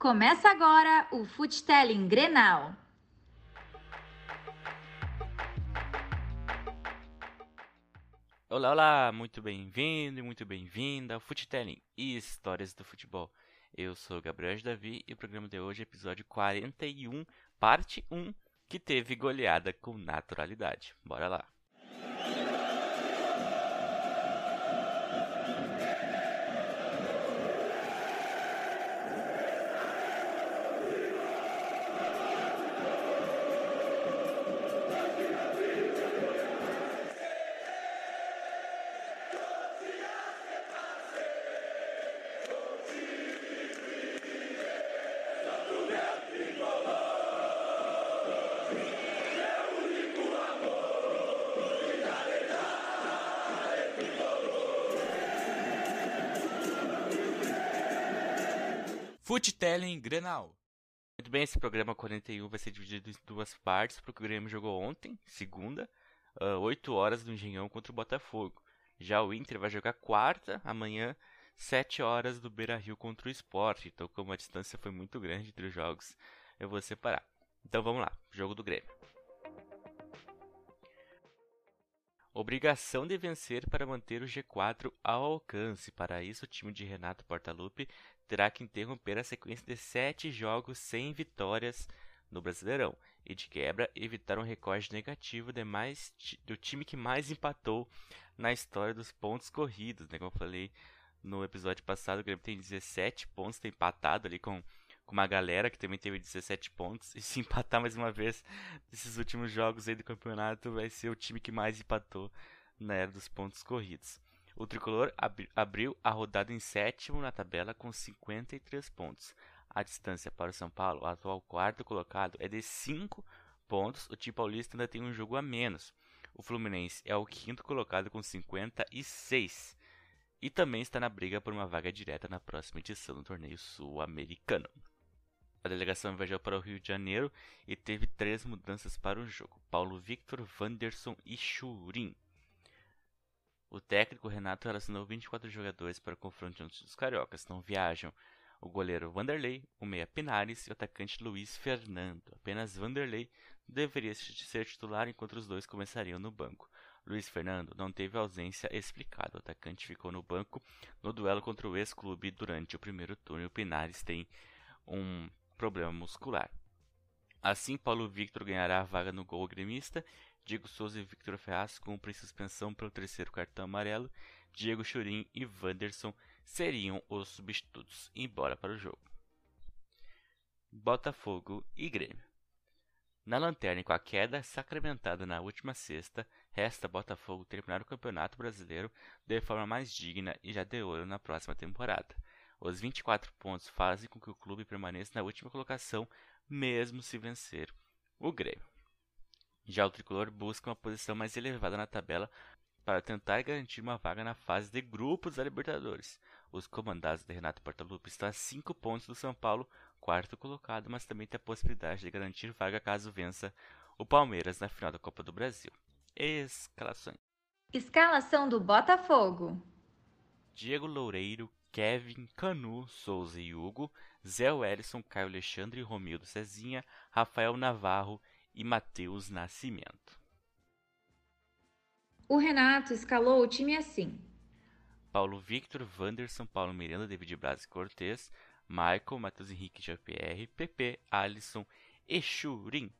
Começa agora o Futelling Grenal. Olá, olá, muito bem-vindo e muito bem-vinda ao Futelling e Histórias do Futebol. Eu sou Gabriel Davi e o programa de hoje é episódio 41, parte 1, que teve goleada com naturalidade. Bora lá! Futelling Grenal. Muito bem, esse programa 41 vai ser dividido em duas partes, porque o Grêmio jogou ontem, segunda, uh, 8 horas do Engenhão contra o Botafogo. Já o Inter vai jogar quarta, amanhã, 7 horas do Beira Rio contra o Sport. Então, como a distância foi muito grande entre os jogos, eu vou separar. Então vamos lá, jogo do Grêmio. Obrigação de vencer para manter o G4 ao alcance. Para isso, o time de Renato Portaluppi terá que interromper a sequência de sete jogos sem vitórias no Brasileirão e, de quebra, evitar um recorde negativo de mais, do time que mais empatou na história dos pontos corridos. Né? Como eu falei no episódio passado, o Grêmio tem 17 pontos, tem empatado ali com, com uma galera que também teve 17 pontos. E se empatar mais uma vez nesses últimos jogos aí do campeonato, vai ser o time que mais empatou na era dos pontos corridos. O tricolor ab abriu a rodada em sétimo na tabela com 53 pontos. A distância para o São Paulo, o atual quarto colocado, é de 5 pontos. O time paulista ainda tem um jogo a menos. O Fluminense é o quinto colocado com 56 e também está na briga por uma vaga direta na próxima edição do torneio sul-americano. A delegação viajou para o Rio de Janeiro e teve três mudanças para o jogo: Paulo Victor, Wanderson e Churin. O técnico Renato relacionou 24 jogadores para o confronto entre os cariocas. Não viajam o goleiro Vanderlei, o meia Pinares e o atacante Luiz Fernando. Apenas Vanderlei deveria ser titular enquanto os dois começariam no banco. Luiz Fernando não teve ausência explicada. O atacante ficou no banco no duelo contra o ex-clube durante o primeiro turno o Pinares tem um problema muscular. Assim, Paulo Victor ganhará a vaga no gol gremista Diego Souza e Victor Ferraz cumprem suspensão pelo terceiro cartão amarelo. Diego Churin e Wanderson seriam os substitutos, embora para o jogo. Botafogo e Grêmio. Na lanterna e com a queda sacramentada na última sexta, resta Botafogo terminar o Campeonato Brasileiro de forma mais digna e já de ouro na próxima temporada. Os 24 pontos fazem com que o clube permaneça na última colocação, mesmo se vencer o Grêmio. Já o tricolor busca uma posição mais elevada na tabela para tentar garantir uma vaga na fase de grupos da Libertadores. Os comandados de Renato Portaluppi estão a 5 pontos do São Paulo, quarto colocado, mas também tem a possibilidade de garantir vaga caso vença o Palmeiras na final da Copa do Brasil. Escalações. Escalação do Botafogo. Diego Loureiro, Kevin, Canu, Souza e Hugo, Zé Wellison, Caio Alexandre, Romildo Cezinha, Rafael Navarro e Matheus Nascimento. O Renato escalou o time assim: Paulo Victor, Wanderson, Paulo Miranda, David Braz e Cortez, Michael, Matheus Henrique, JPR, PP, Alisson e Churin.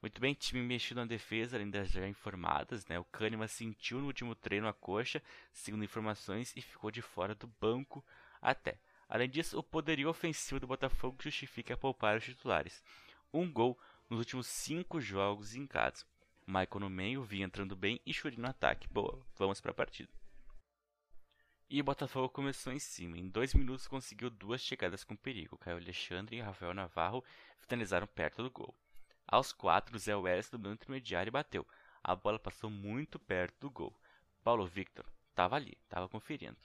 Muito bem, time mexido na defesa, além das já informadas, né? O Kahneman sentiu no último treino a coxa, segundo informações, e ficou de fora do banco até. Além disso, o poderio ofensivo do Botafogo justifica poupar os titulares. Um gol nos últimos cinco jogos em casa. Michael no meio, vinha entrando bem e Shuri no ataque. Boa, vamos para a partida. E o Botafogo começou em cima. Em dois minutos conseguiu duas chegadas com perigo. Caio Alexandre e Rafael Navarro finalizaram perto do gol. Aos quatro, Zé Welles do meio intermediário e bateu. A bola passou muito perto do gol. Paulo Victor estava ali, estava conferindo.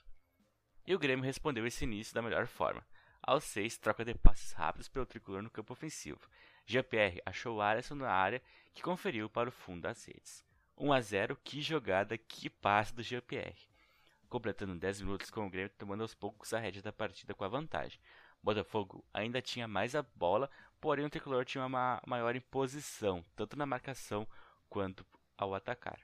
E o Grêmio respondeu esse início da melhor forma. Aos seis, troca de passes rápidos pelo tricolor no campo ofensivo. GPR achou Alisson na área, que conferiu para o fundo das redes. 1 a 0, que jogada, que passe do GPR. Completando 10 minutos com o Grêmio tomando aos poucos a rédea da partida com a vantagem. Botafogo ainda tinha mais a bola, porém o tricolor tinha uma maior imposição, tanto na marcação quanto ao atacar.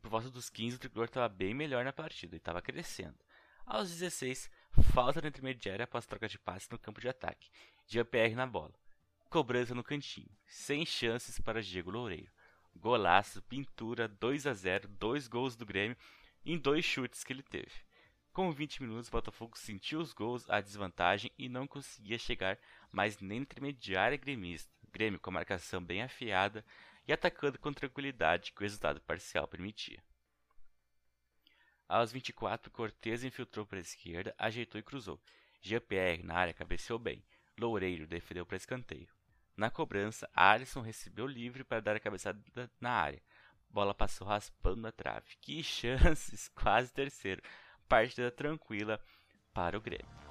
Por volta dos 15, o tricolor estava bem melhor na partida e estava crescendo. Aos 16, falta na intermediária após troca de passes no campo de ataque. GPR na bola. Cobrança no cantinho. Sem chances para Diego Loureiro. Golaço, pintura, 2 a 0 dois gols do Grêmio em dois chutes que ele teve. Com 20 minutos, o Botafogo sentiu os gols, a desvantagem e não conseguia chegar mais nem na intermediária gremista. Grêmio com a marcação bem afiada e atacando com tranquilidade que o resultado parcial permitia. Aos 24, Cortez infiltrou para a esquerda, ajeitou e cruzou. Jean-Pierre na área cabeceou bem. Loureiro defendeu para escanteio. Na cobrança, Alisson recebeu livre para dar a cabeçada na área. Bola passou raspando a trave. Que chances! Quase terceiro. Partida tranquila para o Grêmio.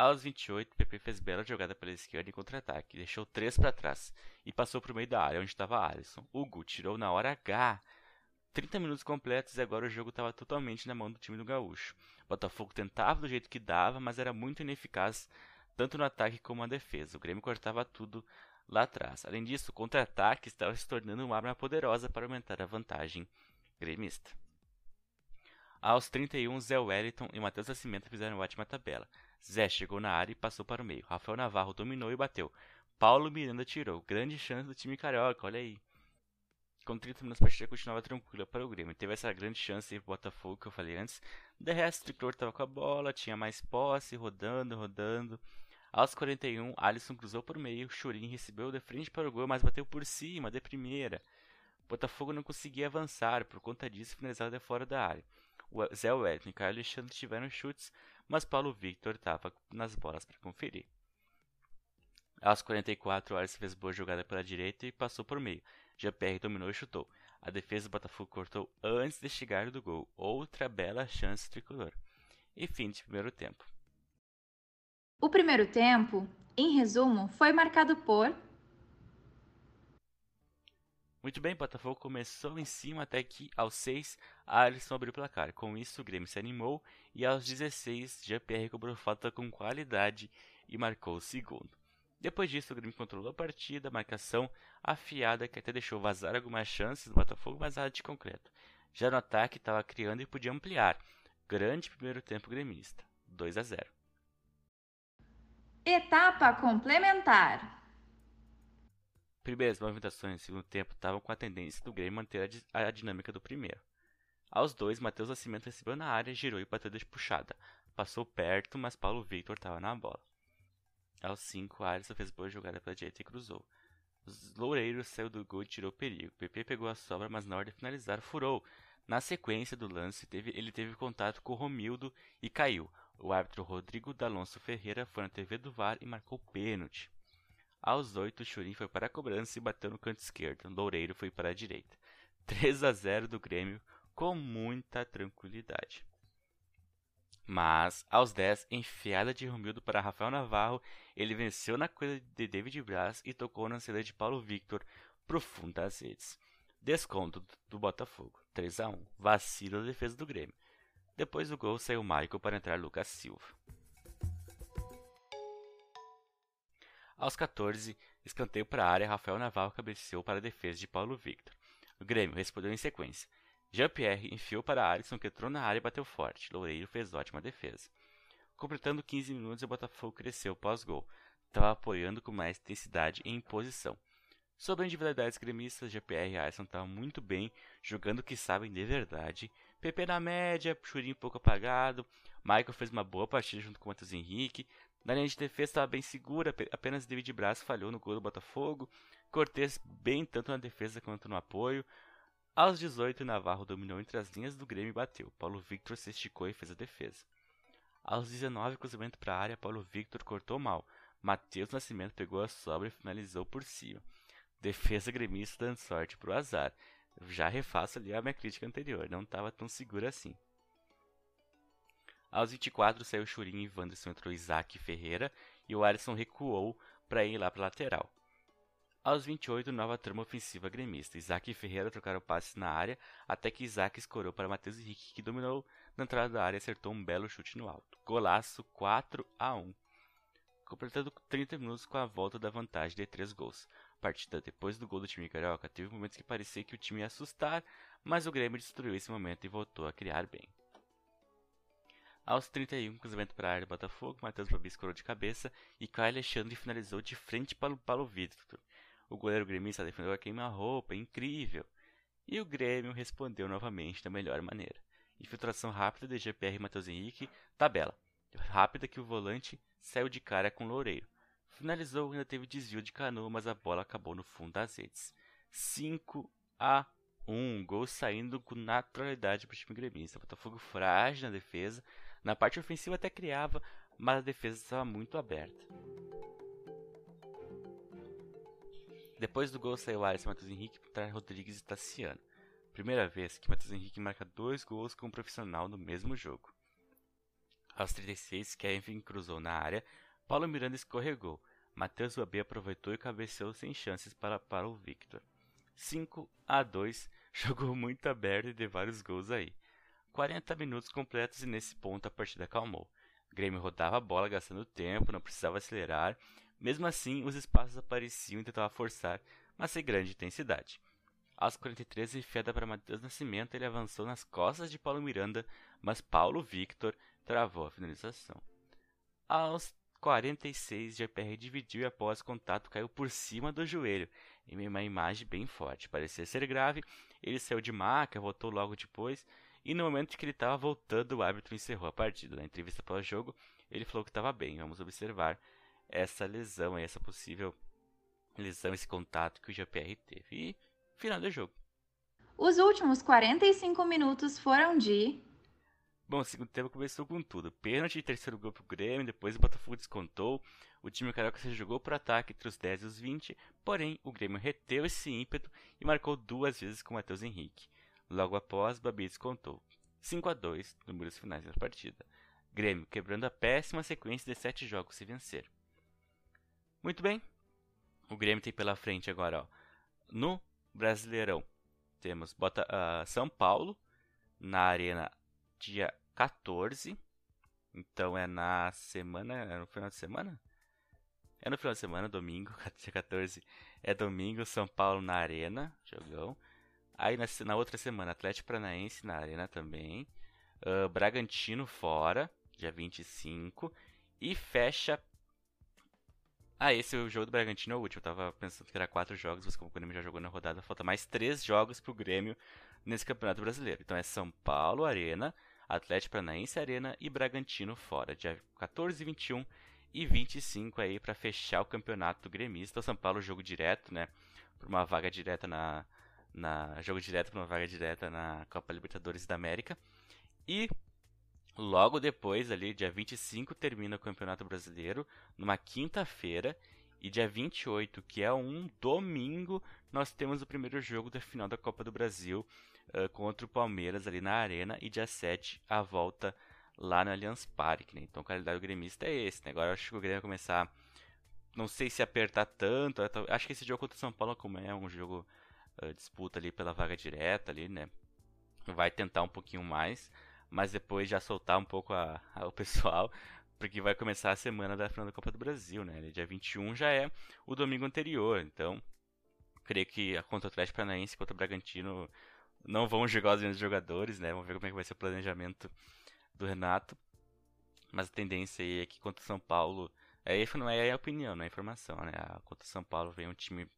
Aos 28, PP fez bela jogada pela esquerda em contra-ataque, deixou três para trás e passou para o meio da área onde estava Alisson. Hugo tirou na hora H. 30 minutos completos e agora o jogo estava totalmente na mão do time do Gaúcho. Botafogo tentava do jeito que dava, mas era muito ineficaz tanto no ataque como na defesa. O Grêmio cortava tudo lá atrás. Além disso, o contra-ataque estava se tornando uma arma poderosa para aumentar a vantagem gremista. Aos 31, Zé Wellington e Matheus Nascimento fizeram ótima tabela. Zé chegou na área e passou para o meio. Rafael Navarro dominou e bateu. Paulo Miranda tirou. Grande chance do time carioca, olha aí. Com 30 minutos a partida continuava tranquila para o Grêmio. Teve essa grande chance para o Botafogo que eu falei antes. De resto, o Tricolor estava com a bola, tinha mais posse, rodando, rodando. Aos 41, Alisson cruzou por meio, Churin recebeu de frente para o gol, mas bateu por cima, de primeira. O Botafogo não conseguia avançar, por conta disso finalizava de fora da área. O Zé Wellington e Caio Alexandre tiveram chutes, mas Paulo Victor estava nas bolas para conferir. Aos 44, o Alisson fez boa jogada pela direita e passou por meio. Jean-Pierre dominou e chutou. A defesa do Botafogo cortou antes de chegar do gol. Outra bela chance tricolor. E fim de primeiro tempo. O primeiro tempo, em resumo, foi marcado por muito bem, Botafogo começou em cima até que aos 6 Alisson abriu o placar. Com isso, o Grêmio se animou e aos 16 GPR cobrou falta com qualidade e marcou o segundo. Depois disso, o Grêmio controlou a partida, marcação afiada que até deixou vazar algumas chances do Botafogo, mas nada de concreto. Já no ataque, estava criando e podia ampliar. Grande primeiro tempo gremista, 2 a 0. Etapa complementar. Primeiras movimentações no segundo tempo estavam com a tendência do Grêmio manter a, a dinâmica do primeiro. Aos dois, Matheus Nascimento recebeu na área, girou e bateu de puxada. Passou perto, mas Paulo Victor estava na bola. Aos 5, Alisson fez boa jogada pela direita e cruzou. Os Loureiros saiu do gol e tirou perigo. PP pegou a sobra, mas na hora de finalizar, furou. Na sequência do lance, teve, ele teve contato com Romildo e caiu. O árbitro Rodrigo D'Alonso Ferreira foi na TV do VAR e marcou pênalti. Aos 8, Churin foi para a cobrança e bateu no canto esquerdo. Loureiro foi para a direita. 3 a 0 do Grêmio com muita tranquilidade. Mas, aos 10, enfiada de Romildo para Rafael Navarro, ele venceu na coisa de David Braz e tocou na saída de Paulo Victor profundo das redes. Desconto do Botafogo, 3 a 1 Vacilo da defesa do Grêmio. Depois do gol saiu Michael para entrar Lucas Silva. Aos 14, escanteio para a área, Rafael Navarro cabeceou para a defesa de Paulo Victor. O Grêmio respondeu em sequência. Jean-Pierre enfiou para Alisson, que entrou na área e bateu forte. Loureiro fez ótima defesa. Completando 15 minutos, o Botafogo cresceu pós-gol. Estava apoiando com mais intensidade e imposição. Sobre individualidades gremistas, GPR e Alisson estavam muito bem, jogando o que sabem de verdade. PP na média, Churinho pouco apagado. Michael fez uma boa partida junto com o Matheus Henrique. Na linha de defesa estava bem segura, apenas David Braz falhou no gol do Botafogo. Cortez bem tanto na defesa quanto no apoio. Aos 18, Navarro dominou entre as linhas do Grêmio e bateu. Paulo Victor se esticou e fez a defesa. Aos 19, cruzamento para a área, Paulo Victor cortou mal. Matheus Nascimento pegou a sobra e finalizou por cima. Defesa gremista dando sorte para o azar. Já refaço ali a minha crítica anterior, não estava tão seguro assim. Aos 24 saiu Churin e Wanderson entrou Isaac Ferreira e o Alisson recuou para ir lá para lateral. Aos 28, nova trama ofensiva gremista. Isaac e Ferreira trocaram passes na área, até que Isaac escorou para Matheus Henrique, que dominou na entrada da área e acertou um belo chute no alto. Golaço 4 a 1 completando 30 minutos com a volta da vantagem de 3 gols. A partida depois do gol do time carioca teve momentos que parecia que o time ia assustar, mas o Grêmio destruiu esse momento e voltou a criar bem. Aos 31, cruzamento para a área do Botafogo, Matheus Babi escorou de cabeça e Caio Alexandre finalizou de frente para o Paulo Vitor. O goleiro gremista defendeu a queima-roupa, incrível. E o Grêmio respondeu novamente da melhor maneira. Infiltração rápida de GPR e Matheus Henrique, tabela. Rápida que o volante saiu de cara com o Loureiro. Finalizou, ainda teve desvio de canoa, mas a bola acabou no fundo das redes. 5 a 1, gol saindo com naturalidade para o time gremista. Botafogo frágil na defesa, na parte ofensiva até criava, mas a defesa estava muito aberta. Depois do gol saiu Alisson, Matheus Henrique para Rodrigues e Tassiano. Primeira vez que Matheus Henrique marca dois gols com um profissional no mesmo jogo. Aos 36, Kevin cruzou na área, Paulo Miranda escorregou. Matheus Babê aproveitou e cabeceou sem chances para, para o Victor. 5 a 2, jogou muito aberto e deu vários gols aí. 40 minutos completos e nesse ponto a partida acalmou. Grêmio rodava a bola gastando tempo, não precisava acelerar mesmo assim, os espaços apareciam e tentava forçar, mas sem grande intensidade. Aos 43, enfiada para Matheus Nascimento, ele avançou nas costas de Paulo Miranda, mas Paulo Victor travou a finalização. Aos 46, GPR dividiu e após contato caiu por cima do joelho, em uma imagem bem forte. Parecia ser grave, ele saiu de maca, voltou logo depois, e no momento que ele estava voltando, o árbitro encerrou a partida. Na entrevista pós-jogo, ele falou que estava bem. Vamos observar essa lesão, essa possível lesão, esse contato que o GPR teve. E final do jogo. Os últimos 45 minutos foram de. Bom, o segundo tempo começou com tudo. Pênalti, terceiro gol pro Grêmio, depois o Botafogo descontou. O time carioca se jogou para ataque entre os 10 e os 20, porém o Grêmio reteu esse ímpeto e marcou duas vezes com o Matheus Henrique. Logo após, Babi descontou. 5 a 2 números finais da partida. Grêmio quebrando a péssima sequência de 7 jogos se vencer. Muito bem. O Grêmio tem pela frente agora, ó, no Brasileirão. Temos bota, uh, São Paulo na Arena dia 14. Então é na semana. É no final de semana? É no final de semana, domingo, dia 14. É domingo, São Paulo na Arena, jogão. Aí na, na outra semana, Atlético Paranaense na Arena também. Uh, Bragantino fora, dia 25. E fecha ah, esse o jogo do Bragantino é o último. Eu tava pensando que era quatro jogos, mas como o Grêmio já jogou na rodada, falta mais três jogos pro Grêmio nesse Campeonato Brasileiro. Então é São Paulo Arena, Atlético Paranaense Arena e Bragantino fora. Dia 14, 21 e 25 aí para fechar o campeonato gremista. O São Paulo jogo direto, né? Por uma vaga direta na. Na jogo direto para uma vaga direta na Copa Libertadores da América. E Logo depois, ali, dia 25, termina o Campeonato Brasileiro, numa quinta-feira. E dia 28, que é um domingo, nós temos o primeiro jogo da final da Copa do Brasil uh, contra o Palmeiras ali na Arena. E dia 7, a volta lá no Allianz Parque. Né? Então o calendário gremista é esse. Né? Agora eu acho que o Grêmio vai começar, não sei se apertar tanto. Acho que esse jogo contra o São Paulo, como é um jogo uh, disputa ali pela vaga direta, ali, né? vai tentar um pouquinho mais mas depois já soltar um pouco a, a, o pessoal, porque vai começar a semana da final da Copa do Brasil, né? Dia 21 já é o domingo anterior, então creio que contra o Atlético Paranaense contra o Bragantino não vão jogar os mesmos jogadores, né? Vamos ver como é que vai ser o planejamento do Renato. Mas a tendência aí é que contra o São Paulo, é, não é a opinião, não é a informação, né? Contra o São Paulo vem um time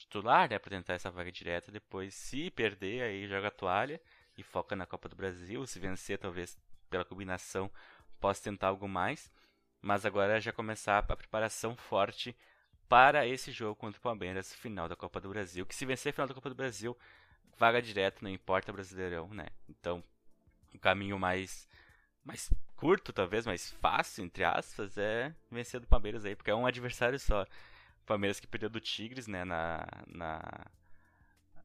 titular, né, para tentar essa vaga direta, depois se perder aí joga a toalha e foca na Copa do Brasil. Se vencer, talvez pela combinação possa tentar algo mais. Mas agora já começar a preparação forte para esse jogo contra o Palmeiras, final da Copa do Brasil. Que se vencer a final da Copa do Brasil, vaga direto, não importa Brasileirão, né? Então, o caminho mais mais curto, talvez, mais fácil, entre aspas, é vencer do Palmeiras aí, porque é um adversário só. Palmeiras que perdeu do Tigres, né, na, na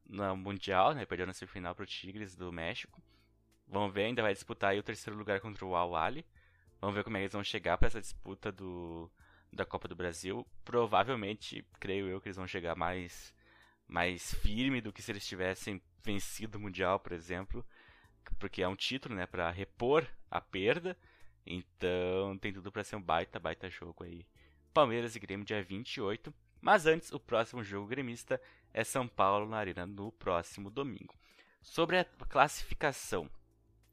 no Mundial, né? Perdeu na semifinal pro Tigres do México. Vamos ver, ainda vai disputar aí o terceiro lugar contra o Al Vamos ver como é que eles vão chegar para essa disputa do da Copa do Brasil. Provavelmente, creio eu, que eles vão chegar mais, mais firme do que se eles tivessem vencido o Mundial, por exemplo. Porque é um título, né, para repor a perda. Então tem tudo para ser um baita, baita jogo aí. Palmeiras e Grêmio dia 28. Mas antes, o próximo jogo gremista é São Paulo na Arena no próximo domingo. Sobre a classificação,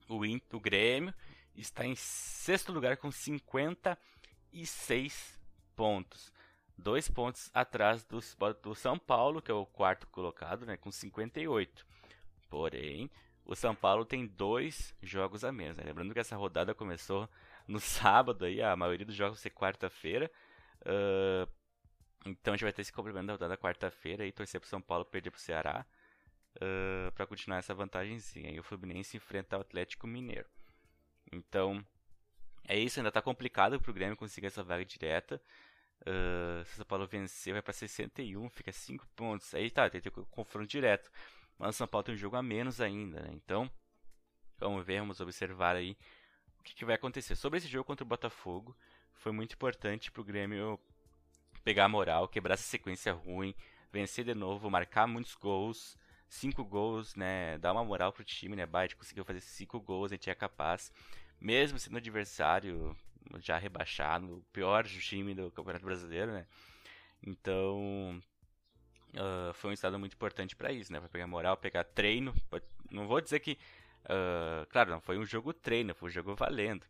o, o Grêmio está em sexto lugar com 56 pontos. Dois pontos atrás do, do São Paulo, que é o quarto colocado, né, com 58. Porém, o São Paulo tem dois jogos a menos. Né? Lembrando que essa rodada começou no sábado, aí, a maioria dos jogos ser quarta-feira. Uh, então a gente vai ter esse complemento da rodada quarta-feira e torcer para o São Paulo perder para o Ceará uh, para continuar essa vantagemzinha. E o Fluminense enfrenta o Atlético Mineiro. Então é isso, ainda está complicado para o Grêmio conseguir essa vaga direta. Uh, se o São Paulo vencer, vai para 61, fica 5 pontos. Aí tá, tem que ter confronto direto. Mas o São Paulo tem um jogo a menos ainda, né? Então, vamos ver, vamos observar aí o que, que vai acontecer. Sobre esse jogo contra o Botafogo, foi muito importante para o Grêmio pegar a moral, quebrar essa sequência ruim, vencer de novo, marcar muitos gols, cinco gols, né? Dar uma moral pro time, né? Bate conseguiu fazer cinco gols, a gente é capaz, mesmo sendo adversário já rebaixado, o pior time do Campeonato Brasileiro, né? Então, uh, foi um estado muito importante para isso, né? Para pegar moral, pegar treino. Não vou dizer que, uh, claro, não foi um jogo treino, foi um jogo valendo.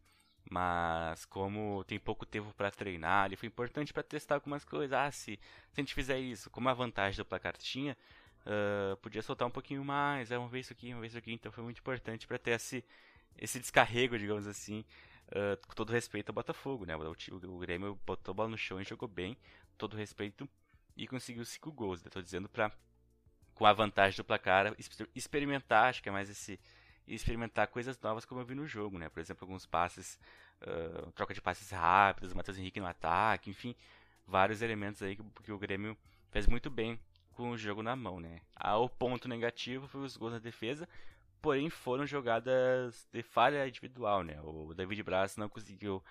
Mas como tem pouco tempo para treinar, ele foi importante para testar algumas coisas. Ah, se, se a gente fizer isso, como a vantagem do placar tinha, uh, podia soltar um pouquinho mais, é, uma vez isso aqui, uma vez isso aqui. Então foi muito importante para ter esse, esse descarrego, digamos assim, uh, com todo respeito ao Botafogo. Né? O, o, Grêmio botou a bola no chão e jogou bem, todo respeito, e conseguiu cinco gols. Estou dizendo para, com a vantagem do placar, experimentar, acho que é mais esse experimentar coisas novas como eu vi no jogo, né? Por exemplo, alguns passes, uh, troca de passes rápidos, Matheus Henrique no ataque, enfim, vários elementos aí que, que, o Grêmio fez muito bem com o jogo na mão, né? Ah, o ponto negativo foi os gols na defesa, porém foram jogadas de falha individual, né? O David Braz não conseguiu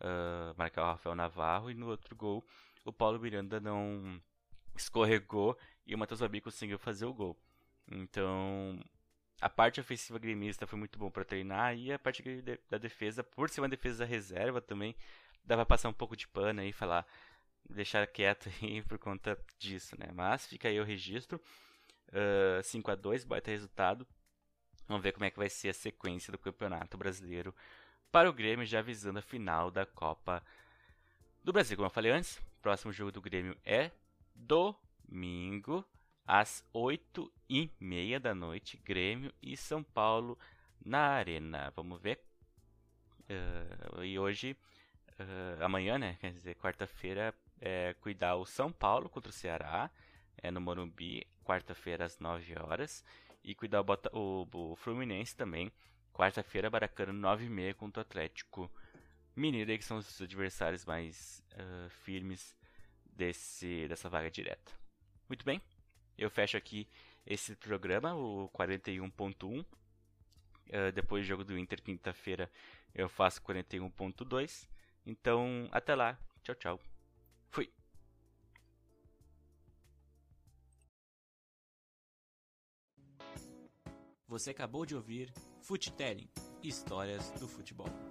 uh, marcar o Rafael Navarro e no outro gol o Paulo Miranda não escorregou e o Matheus Babi conseguiu fazer o gol. Então, a parte ofensiva gremista foi muito bom para treinar e a parte da defesa, por ser uma defesa reserva também, dava pra passar um pouco de pano e falar, deixar quieto aí por conta disso, né? Mas fica aí o registro, uh, 5 a 2 baita resultado. Vamos ver como é que vai ser a sequência do Campeonato Brasileiro para o Grêmio, já visando a final da Copa do Brasil. Como eu falei antes, o próximo jogo do Grêmio é domingo às 8 e meia da noite, Grêmio e São Paulo na Arena. Vamos ver. Uh, e hoje, uh, amanhã, né? Quer dizer, quarta-feira, é cuidar o São Paulo contra o Ceará, é no Morumbi, quarta-feira às 9 horas. E cuidar o, Bota o, o Fluminense também, quarta-feira, Baracana, 9 e meia contra o Atlético Mineiro, que são os adversários mais uh, firmes desse, dessa vaga direta. Muito bem, eu fecho aqui esse programa, o 41.1. Uh, eh, depois do jogo do Inter, quinta-feira, eu faço 41.2. Então, até lá. Tchau, tchau. Fui. Você acabou de ouvir Futelling Histórias do Futebol.